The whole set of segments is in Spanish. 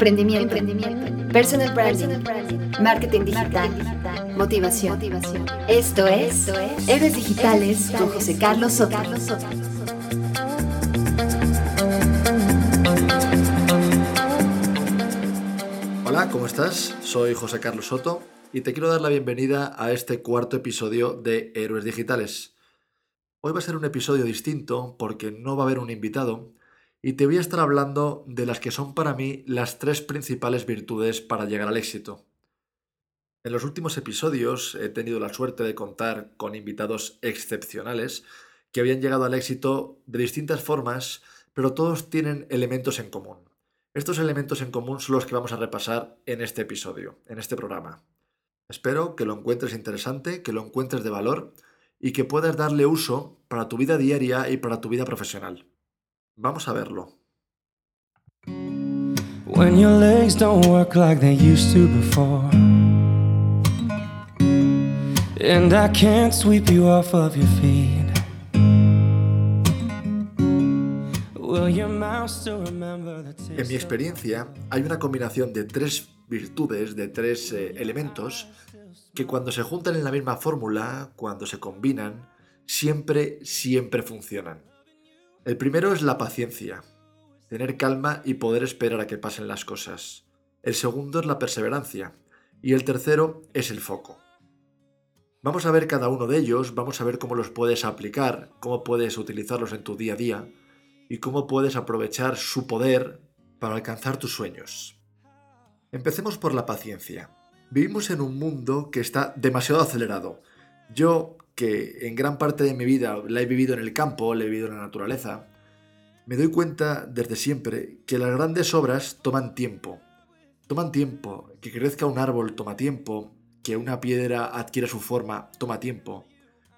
Emprendimiento. Personal branding. Marketing digital. Motivación. Esto es Héroes Digitales con José Carlos Soto. Hola, ¿cómo estás? Soy José Carlos Soto y te quiero dar la bienvenida a este cuarto episodio de Héroes Digitales. Hoy va a ser un episodio distinto porque no va a haber un invitado, y te voy a estar hablando de las que son para mí las tres principales virtudes para llegar al éxito. En los últimos episodios he tenido la suerte de contar con invitados excepcionales que habían llegado al éxito de distintas formas, pero todos tienen elementos en común. Estos elementos en común son los que vamos a repasar en este episodio, en este programa. Espero que lo encuentres interesante, que lo encuentres de valor y que puedas darle uso para tu vida diaria y para tu vida profesional. Vamos a verlo. When your legs don't work like they used to before. And I can't sweep you off of your feet. En mi experiencia, hay una combinación de tres virtudes, de tres eh, elementos, que cuando se juntan en la misma fórmula, cuando se combinan, siempre, siempre funcionan. El primero es la paciencia, tener calma y poder esperar a que pasen las cosas. El segundo es la perseverancia y el tercero es el foco. Vamos a ver cada uno de ellos, vamos a ver cómo los puedes aplicar, cómo puedes utilizarlos en tu día a día y cómo puedes aprovechar su poder para alcanzar tus sueños. Empecemos por la paciencia. Vivimos en un mundo que está demasiado acelerado. Yo que en gran parte de mi vida la he vivido en el campo, la he vivido en la naturaleza, me doy cuenta desde siempre que las grandes obras toman tiempo. Toman tiempo, que crezca un árbol toma tiempo, que una piedra adquiera su forma toma tiempo,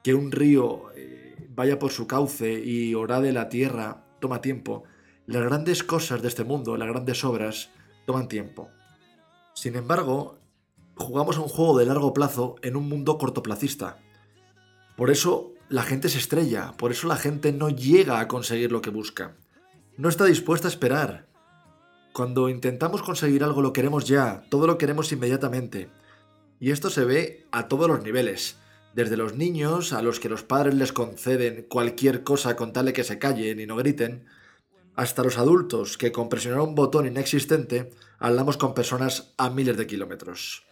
que un río eh, vaya por su cauce y orade la tierra toma tiempo. Las grandes cosas de este mundo, las grandes obras, toman tiempo. Sin embargo, jugamos a un juego de largo plazo en un mundo cortoplacista, por eso la gente se estrella, por eso la gente no llega a conseguir lo que busca. No está dispuesta a esperar. Cuando intentamos conseguir algo lo queremos ya, todo lo queremos inmediatamente. Y esto se ve a todos los niveles, desde los niños a los que los padres les conceden cualquier cosa con tal de que se callen y no griten, hasta los adultos que con presionar un botón inexistente hablamos con personas a miles de kilómetros.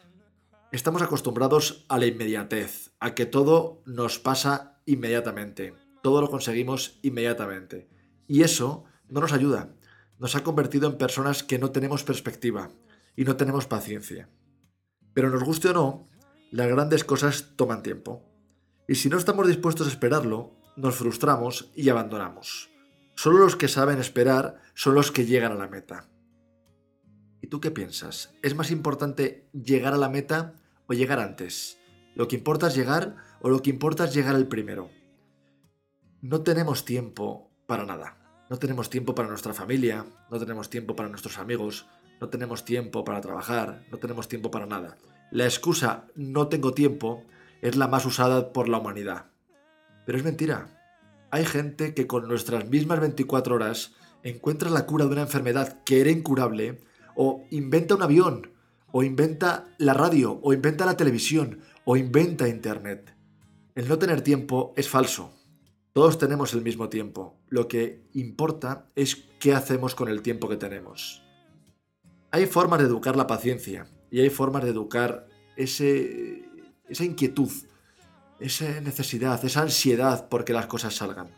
Estamos acostumbrados a la inmediatez, a que todo nos pasa inmediatamente, todo lo conseguimos inmediatamente. Y eso no nos ayuda, nos ha convertido en personas que no tenemos perspectiva y no tenemos paciencia. Pero nos guste o no, las grandes cosas toman tiempo. Y si no estamos dispuestos a esperarlo, nos frustramos y abandonamos. Solo los que saben esperar son los que llegan a la meta. ¿Y tú qué piensas? ¿Es más importante llegar a la meta o llegar antes. Lo que importa es llegar o lo que importa es llegar el primero. No tenemos tiempo para nada. No tenemos tiempo para nuestra familia, no tenemos tiempo para nuestros amigos, no tenemos tiempo para trabajar, no tenemos tiempo para nada. La excusa no tengo tiempo es la más usada por la humanidad. Pero es mentira. Hay gente que con nuestras mismas 24 horas encuentra la cura de una enfermedad que era incurable o inventa un avión o inventa la radio, o inventa la televisión, o inventa Internet. El no tener tiempo es falso. Todos tenemos el mismo tiempo. Lo que importa es qué hacemos con el tiempo que tenemos. Hay formas de educar la paciencia y hay formas de educar ese, esa inquietud, esa necesidad, esa ansiedad por que las cosas salgan.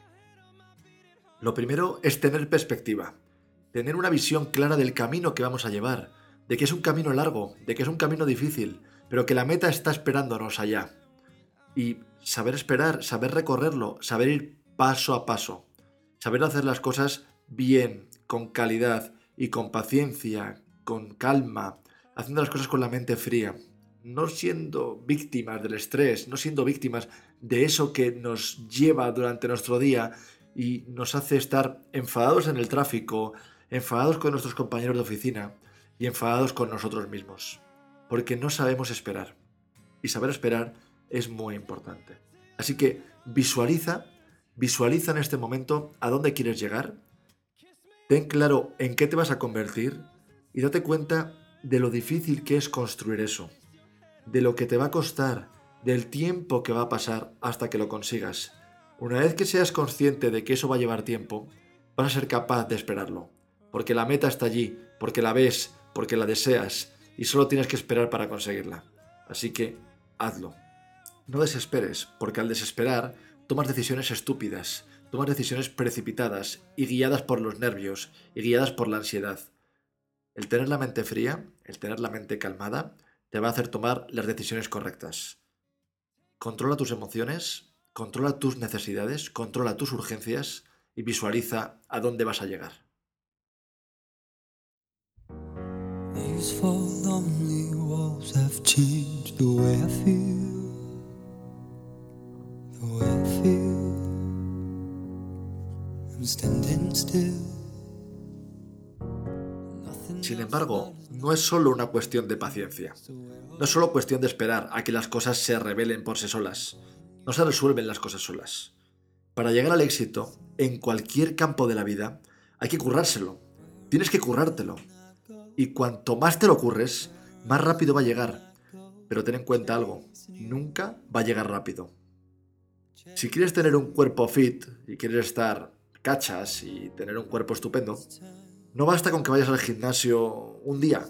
Lo primero es tener perspectiva, tener una visión clara del camino que vamos a llevar, de que es un camino largo, de que es un camino difícil, pero que la meta está esperándonos allá. Y saber esperar, saber recorrerlo, saber ir paso a paso, saber hacer las cosas bien, con calidad y con paciencia, con calma, haciendo las cosas con la mente fría, no siendo víctimas del estrés, no siendo víctimas de eso que nos lleva durante nuestro día y nos hace estar enfadados en el tráfico, enfadados con nuestros compañeros de oficina, y enfadados con nosotros mismos, porque no sabemos esperar. Y saber esperar es muy importante. Así que visualiza, visualiza en este momento a dónde quieres llegar, ten claro en qué te vas a convertir, y date cuenta de lo difícil que es construir eso, de lo que te va a costar, del tiempo que va a pasar hasta que lo consigas. Una vez que seas consciente de que eso va a llevar tiempo, vas a ser capaz de esperarlo, porque la meta está allí, porque la ves, porque la deseas, y solo tienes que esperar para conseguirla. Así que, hazlo. No desesperes, porque al desesperar, tomas decisiones estúpidas, tomas decisiones precipitadas y guiadas por los nervios y guiadas por la ansiedad. El tener la mente fría, el tener la mente calmada, te va a hacer tomar las decisiones correctas. Controla tus emociones, controla tus necesidades, controla tus urgencias y visualiza a dónde vas a llegar. Sin embargo, no es solo una cuestión de paciencia. No es solo cuestión de esperar a que las cosas se revelen por sí solas. No se resuelven las cosas solas. Para llegar al éxito, en cualquier campo de la vida, hay que currárselo. Tienes que currártelo. Y cuanto más te lo curres, más rápido va a llegar. Pero ten en cuenta algo, nunca va a llegar rápido. Si quieres tener un cuerpo fit y quieres estar cachas y tener un cuerpo estupendo, no basta con que vayas al gimnasio un día.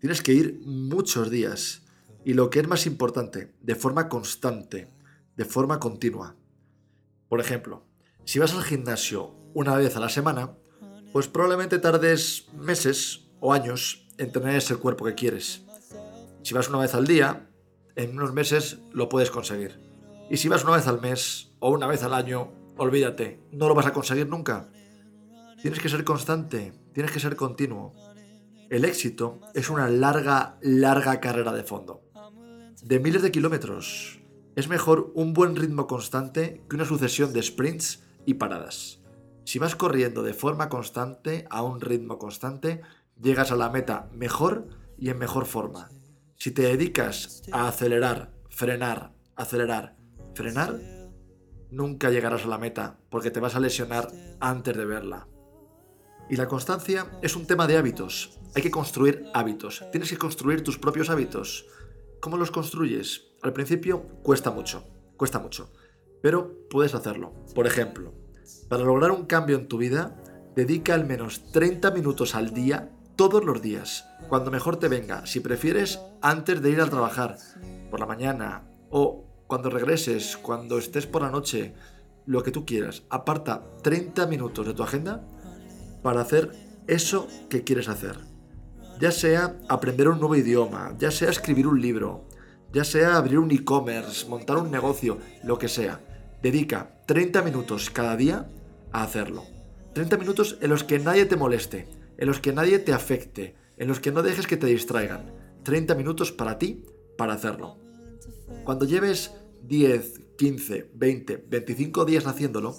Tienes que ir muchos días. Y lo que es más importante, de forma constante, de forma continua. Por ejemplo, si vas al gimnasio una vez a la semana, pues probablemente tardes meses años en tener ese cuerpo que quieres. Si vas una vez al día, en unos meses lo puedes conseguir. Y si vas una vez al mes o una vez al año, olvídate, no lo vas a conseguir nunca. Tienes que ser constante, tienes que ser continuo. El éxito es una larga, larga carrera de fondo. De miles de kilómetros. Es mejor un buen ritmo constante que una sucesión de sprints y paradas. Si vas corriendo de forma constante, a un ritmo constante, llegas a la meta mejor y en mejor forma. Si te dedicas a acelerar, frenar, acelerar, frenar, nunca llegarás a la meta porque te vas a lesionar antes de verla. Y la constancia es un tema de hábitos. Hay que construir hábitos. Tienes que construir tus propios hábitos. ¿Cómo los construyes? Al principio cuesta mucho, cuesta mucho, pero puedes hacerlo. Por ejemplo, para lograr un cambio en tu vida, dedica al menos 30 minutos al día, todos los días, cuando mejor te venga, si prefieres, antes de ir a trabajar, por la mañana o cuando regreses, cuando estés por la noche, lo que tú quieras. Aparta 30 minutos de tu agenda para hacer eso que quieres hacer. Ya sea aprender un nuevo idioma, ya sea escribir un libro, ya sea abrir un e-commerce, montar un negocio, lo que sea. Dedica 30 minutos cada día a hacerlo. 30 minutos en los que nadie te moleste, en los que nadie te afecte, en los que no dejes que te distraigan. 30 minutos para ti, para hacerlo. Cuando lleves 10, 15, 20, 25 días haciéndolo,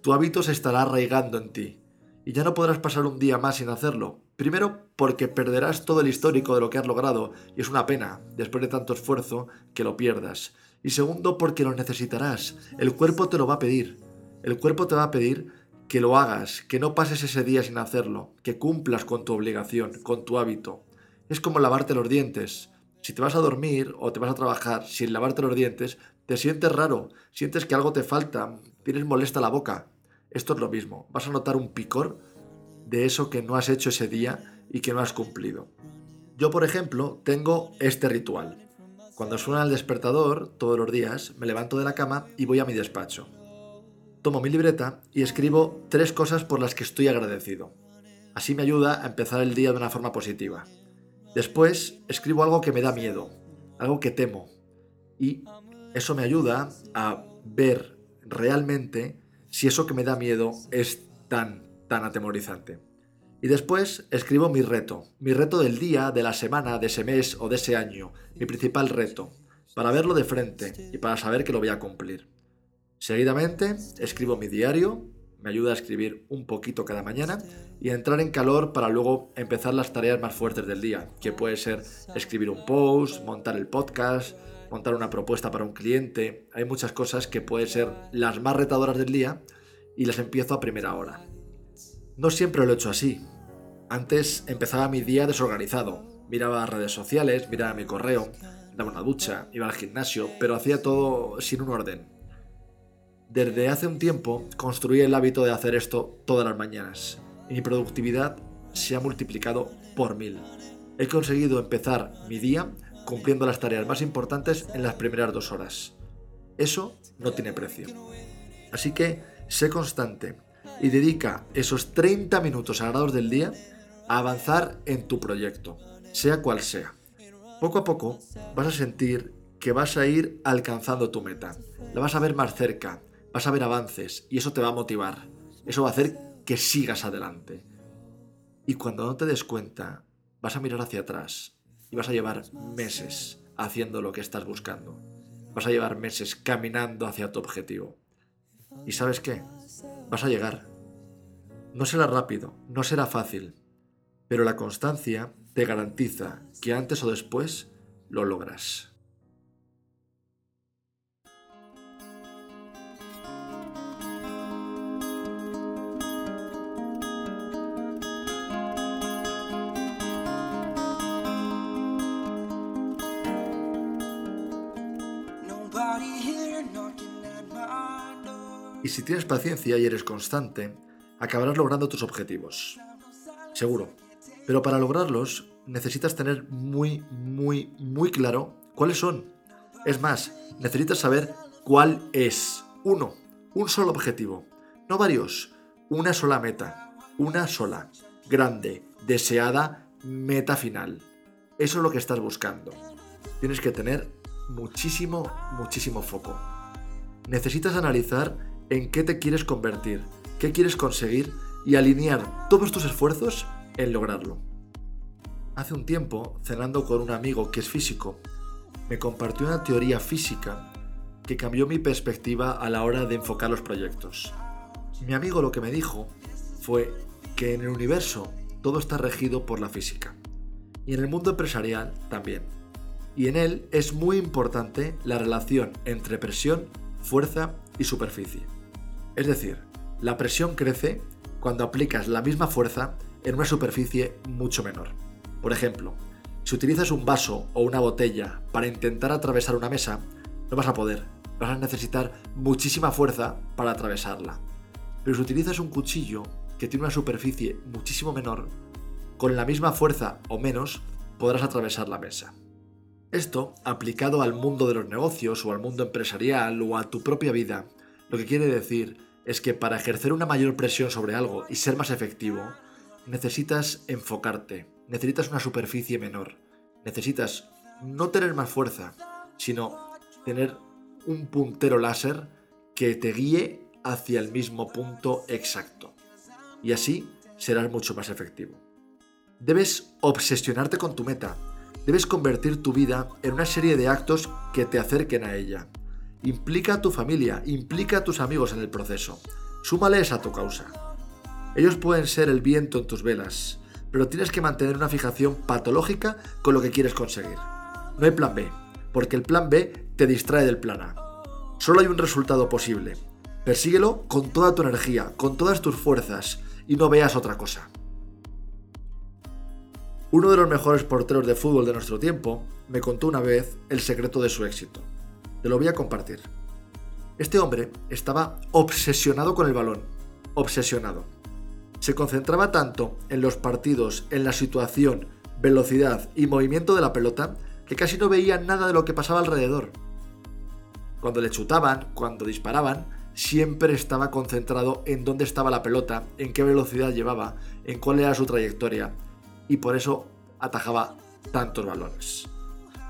tu hábito se estará arraigando en ti y ya no podrás pasar un día más sin hacerlo. Primero porque perderás todo el histórico de lo que has logrado y es una pena, después de tanto esfuerzo, que lo pierdas. Y segundo porque lo necesitarás. El cuerpo te lo va a pedir. El cuerpo te va a pedir que lo hagas, que no pases ese día sin hacerlo, que cumplas con tu obligación, con tu hábito. Es como lavarte los dientes. Si te vas a dormir o te vas a trabajar sin lavarte los dientes, te sientes raro, sientes que algo te falta, tienes molesta la boca. Esto es lo mismo, vas a notar un picor de eso que no has hecho ese día y que no has cumplido. Yo, por ejemplo, tengo este ritual. Cuando suena el despertador, todos los días, me levanto de la cama y voy a mi despacho. Tomo mi libreta y escribo tres cosas por las que estoy agradecido. Así me ayuda a empezar el día de una forma positiva. Después escribo algo que me da miedo, algo que temo. Y eso me ayuda a ver realmente si eso que me da miedo es tan, tan atemorizante. Y después escribo mi reto, mi reto del día, de la semana, de ese mes o de ese año, mi principal reto, para verlo de frente y para saber que lo voy a cumplir. Seguidamente escribo mi diario, me ayuda a escribir un poquito cada mañana y a entrar en calor para luego empezar las tareas más fuertes del día, que puede ser escribir un post, montar el podcast, montar una propuesta para un cliente. Hay muchas cosas que pueden ser las más retadoras del día y las empiezo a primera hora. No siempre lo he hecho así. Antes empezaba mi día desorganizado. Miraba redes sociales, miraba mi correo, daba una ducha, iba al gimnasio, pero hacía todo sin un orden. Desde hace un tiempo construí el hábito de hacer esto todas las mañanas y mi productividad se ha multiplicado por mil. He conseguido empezar mi día cumpliendo las tareas más importantes en las primeras dos horas. Eso no tiene precio. Así que sé constante y dedica esos 30 minutos sagrados del día a avanzar en tu proyecto, sea cual sea. Poco a poco vas a sentir que vas a ir alcanzando tu meta, la vas a ver más cerca, vas a ver avances y eso te va a motivar, eso va a hacer que sigas adelante. Y cuando no te des cuenta, vas a mirar hacia atrás y vas a llevar meses haciendo lo que estás buscando. Vas a llevar meses caminando hacia tu objetivo. ¿Y sabes qué? Vas a llegar. No será rápido, no será fácil, pero la constancia te garantiza que antes o después lo logras. Y si tienes paciencia y eres constante, acabarás logrando tus objetivos. Seguro. Pero para lograrlos necesitas tener muy, muy, muy claro cuáles son. Es más, necesitas saber cuál es. Uno, un solo objetivo. No varios. Una sola meta. Una sola. Grande, deseada, meta final. Eso es lo que estás buscando. Tienes que tener muchísimo, muchísimo foco. Necesitas analizar en qué te quieres convertir, qué quieres conseguir y alinear todos tus esfuerzos en lograrlo. Hace un tiempo, cenando con un amigo que es físico, me compartió una teoría física que cambió mi perspectiva a la hora de enfocar los proyectos. Mi amigo lo que me dijo fue que en el universo todo está regido por la física y en el mundo empresarial también. Y en él es muy importante la relación entre presión, fuerza y superficie. Es decir, la presión crece cuando aplicas la misma fuerza en una superficie mucho menor. Por ejemplo, si utilizas un vaso o una botella para intentar atravesar una mesa, no vas a poder, vas a necesitar muchísima fuerza para atravesarla. Pero si utilizas un cuchillo que tiene una superficie muchísimo menor, con la misma fuerza o menos podrás atravesar la mesa. Esto, aplicado al mundo de los negocios o al mundo empresarial o a tu propia vida, lo que quiere decir es que para ejercer una mayor presión sobre algo y ser más efectivo, necesitas enfocarte, necesitas una superficie menor, necesitas no tener más fuerza, sino tener un puntero láser que te guíe hacia el mismo punto exacto. Y así serás mucho más efectivo. Debes obsesionarte con tu meta, debes convertir tu vida en una serie de actos que te acerquen a ella. Implica a tu familia, implica a tus amigos en el proceso. Súmales a tu causa. Ellos pueden ser el viento en tus velas, pero tienes que mantener una fijación patológica con lo que quieres conseguir. No hay plan B, porque el plan B te distrae del plan A. Solo hay un resultado posible. Persíguelo con toda tu energía, con todas tus fuerzas, y no veas otra cosa. Uno de los mejores porteros de fútbol de nuestro tiempo me contó una vez el secreto de su éxito. Te lo voy a compartir. Este hombre estaba obsesionado con el balón. Obsesionado. Se concentraba tanto en los partidos, en la situación, velocidad y movimiento de la pelota que casi no veía nada de lo que pasaba alrededor. Cuando le chutaban, cuando disparaban, siempre estaba concentrado en dónde estaba la pelota, en qué velocidad llevaba, en cuál era su trayectoria, y por eso atajaba tantos balones.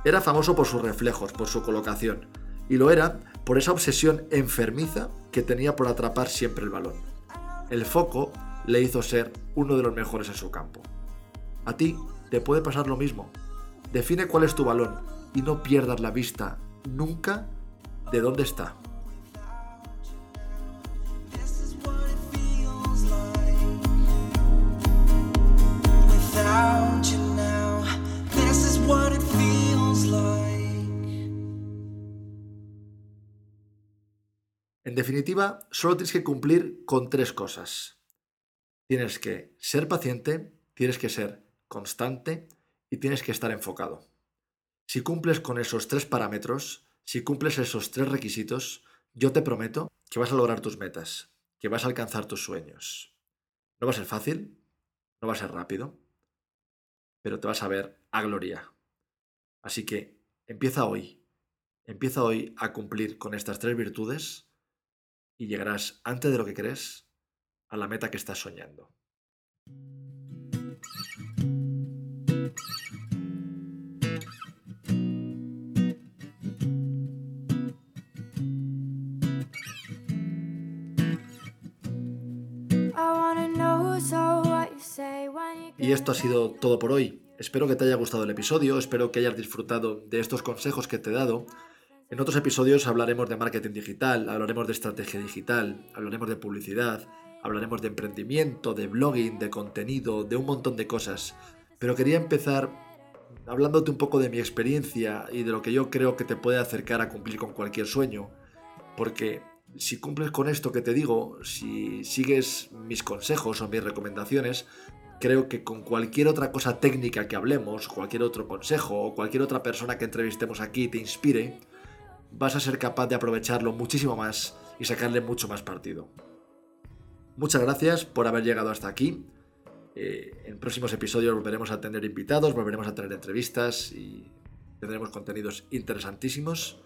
Era famoso por sus reflejos, por su colocación, y lo era por esa obsesión enfermiza que tenía por atrapar siempre el balón. El foco le hizo ser uno de los mejores en su campo. A ti te puede pasar lo mismo. Define cuál es tu balón y no pierdas la vista nunca de dónde está. Definitiva, solo tienes que cumplir con tres cosas. Tienes que ser paciente, tienes que ser constante y tienes que estar enfocado. Si cumples con esos tres parámetros, si cumples esos tres requisitos, yo te prometo que vas a lograr tus metas, que vas a alcanzar tus sueños. No va a ser fácil, no va a ser rápido, pero te vas a ver a gloria. Así que empieza hoy, empieza hoy a cumplir con estas tres virtudes y llegarás antes de lo que crees a la meta que estás soñando. Y esto ha sido todo por hoy. Espero que te haya gustado el episodio, espero que hayas disfrutado de estos consejos que te he dado. En otros episodios hablaremos de marketing digital, hablaremos de estrategia digital, hablaremos de publicidad, hablaremos de emprendimiento, de blogging, de contenido, de un montón de cosas. Pero quería empezar hablándote un poco de mi experiencia y de lo que yo creo que te puede acercar a cumplir con cualquier sueño. Porque si cumples con esto que te digo, si sigues mis consejos o mis recomendaciones, creo que con cualquier otra cosa técnica que hablemos, cualquier otro consejo o cualquier otra persona que entrevistemos aquí te inspire, vas a ser capaz de aprovecharlo muchísimo más y sacarle mucho más partido. Muchas gracias por haber llegado hasta aquí. Eh, en próximos episodios volveremos a tener invitados, volveremos a tener entrevistas y tendremos contenidos interesantísimos.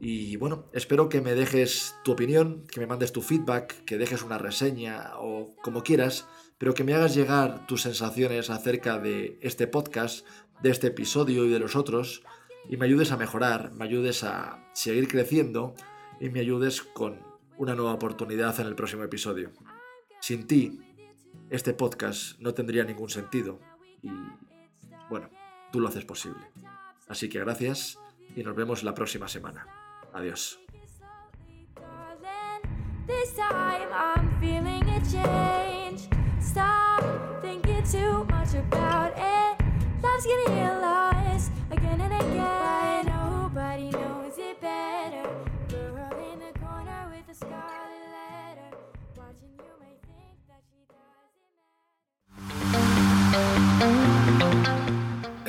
Y bueno, espero que me dejes tu opinión, que me mandes tu feedback, que dejes una reseña o como quieras, pero que me hagas llegar tus sensaciones acerca de este podcast, de este episodio y de los otros, y me ayudes a mejorar, me ayudes a seguir creciendo y me ayudes con una nueva oportunidad en el próximo episodio. Sin ti, este podcast no tendría ningún sentido y bueno, tú lo haces posible. Así que gracias y nos vemos la próxima semana. Adiós.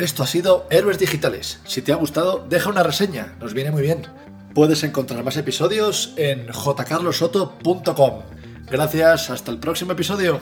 Esto ha sido Héroes Digitales. Si te ha gustado, deja una reseña, nos viene muy bien. Puedes encontrar más episodios en jcarlosoto.com. Gracias, hasta el próximo episodio.